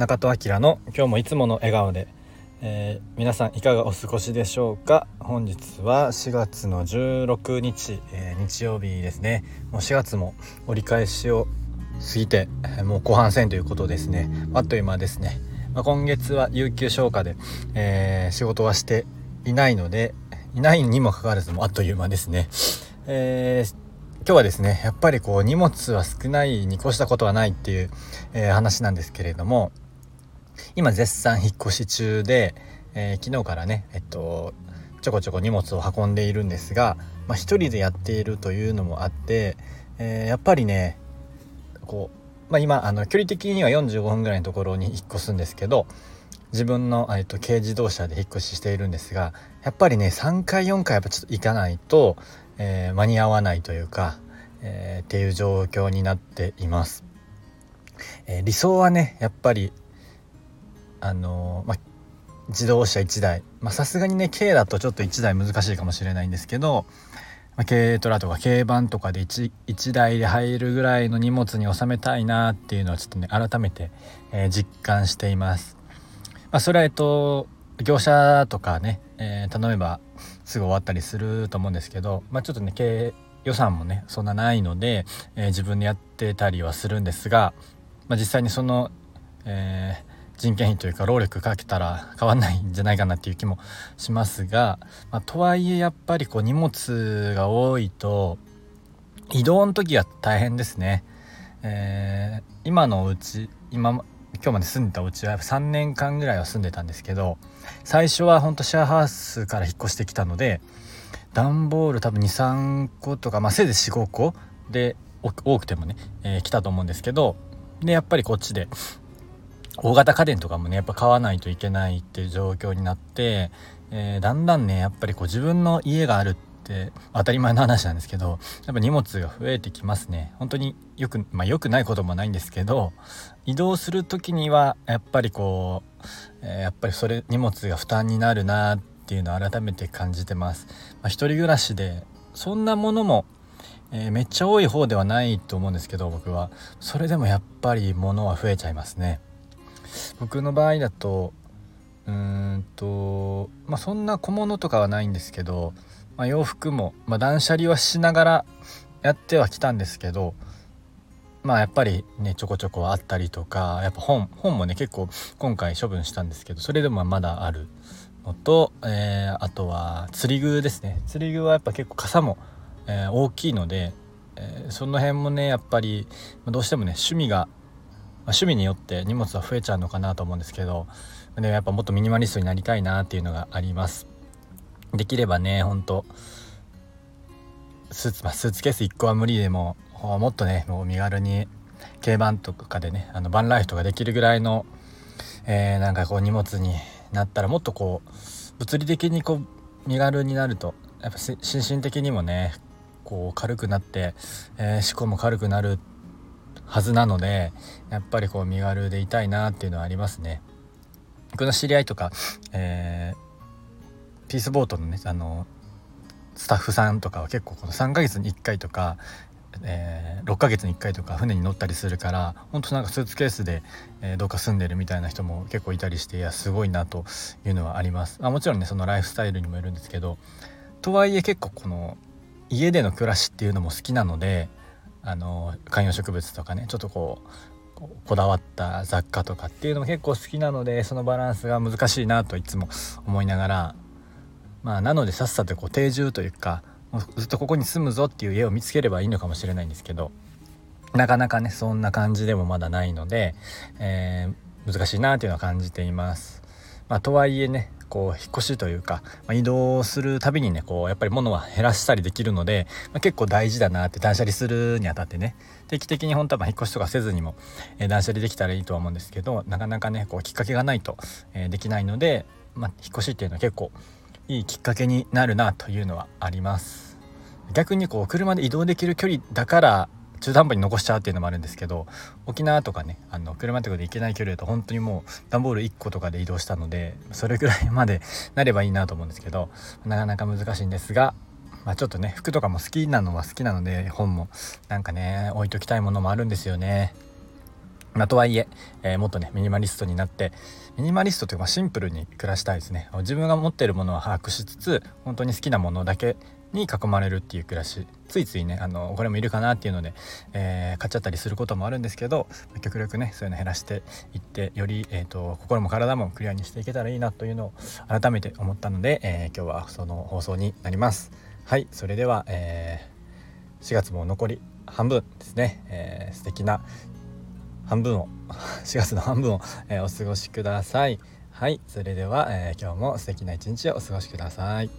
中戸明の今日もいつもの笑顔で、えー、皆さんいかがお過ごしでしょうか？本日は4月の16日、えー、日曜日ですね。もう4月も折り返しを過ぎてもう後半戦ということですね。あっという間ですね、まあ、今月は有給消化で、えー、仕事はしていないのでいないにもかかわらずもあっという間ですね、えー今日はですねやっぱりこう荷物は少ないに越したことはないっていう、えー、話なんですけれども今絶賛引っ越し中で、えー、昨日からねえっとちょこちょこ荷物を運んでいるんですが、まあ、一人でやっているというのもあって、えー、やっぱりねこう、まあ、今あの距離的には45分ぐらいのところに引っ越すんですけど自分の、えっと、軽自動車で引っ越ししているんですがやっぱりね3回4回やっぱちょっと行かないと、えー、間に合わないというか、えー、っていう状況になっています。えー、理想はねやっぱりあのま自動車1台さすがにね軽だとちょっと1台難しいかもしれないんですけど、ま軽トラとか軽バンとかで 1, 1台で入るぐらいの荷物に収めたいなっていうのはちょっとね改めて、え実感しています。まあ、それはえっと業者とかね、え頼めばすぐ終わったりすると思うんですけど、まあ、ちょっとね経予算もねそんなないので、えー、自分でやってたりはするんですが、まあ、実際にその、えー、人件費というか労力かけたら変わんないんじゃないかなっていう気もしますが、まあ、とはいえやっぱりこう荷物が多いと移動の時は大変ですね。えー、今のうち今今日まで住んでたうちは3年間ぐらいは住んでたんですけど最初はほんとシェアハウスから引っ越してきたので段ボール多分23個とか、まあ、せいぜい45個で多くてもね、えー、来たと思うんですけどでやっぱりこっちで大型家電とかもねやっぱ買わないといけないっていう状況になって、えー、だんだんねやっぱりこう自分の家があるって当たり前の話なんですけどやっぱ荷物が増えてきますね。本当によくまあ良くないこともないんですけど移動する時にはやっぱりこう、えー、やっぱりそれ荷物が負担になるなっていうのを改めて感じてます、まあ、一人暮らしでそんなものもえー、めっちゃ多い方ではないと思うんですけど僕は。それでもやっぱり物は増えちゃいますね。僕の場合だとうーんとまあそんな小物とかはないんですけどまあ、洋服も、まあ、断捨離はしながらやってはきたんですけどまあやっぱりねちょこちょこあったりとかやっぱ本本もね結構今回処分したんですけどそれでもまだあるのと、えー、あとは釣り具ですね。釣り具はやっぱ結構傘も、えー、大きいので、えー、その辺もねやっぱりどうしてもね趣味が、趣味によって荷物は増えちゃうのかなと思うんですけどでやっぱもっとミニマリストになりたいなっていうのがあります。できればねほんとスーツ,、まあ、スーツケース1個は無理でももっとねもう身軽に軽バンとかでねあのバンライフとかできるぐらいの、えー、なんかこう荷物になったらもっとこう物理的にこう身軽になるとやっぱ心身的にもねこう軽くなって、えー、思考も軽くなるはずなのでやっぱりこう身軽でいたいなっていうのはありますね。僕の知り合いとか、えーピースボートのねあのスタッフさんとかは結構この3ヶ月に1回とか、えー、6ヶ月に1回とか船に乗ったりするから本当なんかスーツケースで、えー、どっか住んでるみたいな人も結構いたりしていやすごいなというのはありますあもちろんねそのライフスタイルにもよるんですけどとはいえ結構この家での暮らしっていうのも好きなのであの観葉植物とかねちょっとこうこだわった雑貨とかっていうのも結構好きなのでそのバランスが難しいなといつも思いながらまあなのでさっさとこう定住というかずっとここに住むぞっていう家を見つければいいのかもしれないんですけどなかなかねそんな感じでもまだないので、えー、難しいなというのは感じています。まあ、とはいえねこう引っ越しというか、まあ、移動するたびにねこうやっぱり物は減らしたりできるので、まあ、結構大事だなって断捨離するにあたってね定期的に本当は引っ越しとかせずにも、えー、断捨離できたらいいとは思うんですけどなかなかねこうきっかけがないと、えー、できないので、まあ、引っ越しっていうのは結構いいきっかけになるなというのはあります。逆にこう車で移動できる距離だから中途半端に残しちゃうっていうのもあるんですけど沖縄とかねあの車とかで行けない距離だと本当にもう段ボール1個とかで移動したのでそれぐらいまでなればいいなと思うんですけどなかなか難しいんですがまあ、ちょっとね服とかも好きなのは好きなので本もなんかね置いときたいものもあるんですよね。まあ、とはいええー、もっとねミニマリストになってミニマリストというかシンプルに暮らしたいですね。自分が持っているものは把握しつつ本当に好きなものだけに囲まれるっていう暮らし。ついついねあのこれもいるかなっていうので、えー、買っちゃったりすることもあるんですけど極力ねそういうの減らしていってより、えーと、心も体もクリアにしていけたらいいなというのを改めて思ったので、えー、今日はその放送になります。はいそれでは、えー、4月も残り半分ですね、えー、素敵な半分を 4月の半分を、えー、お過ごしください。はいそれでは、えー、今日も素敵な一日をお過ごしください。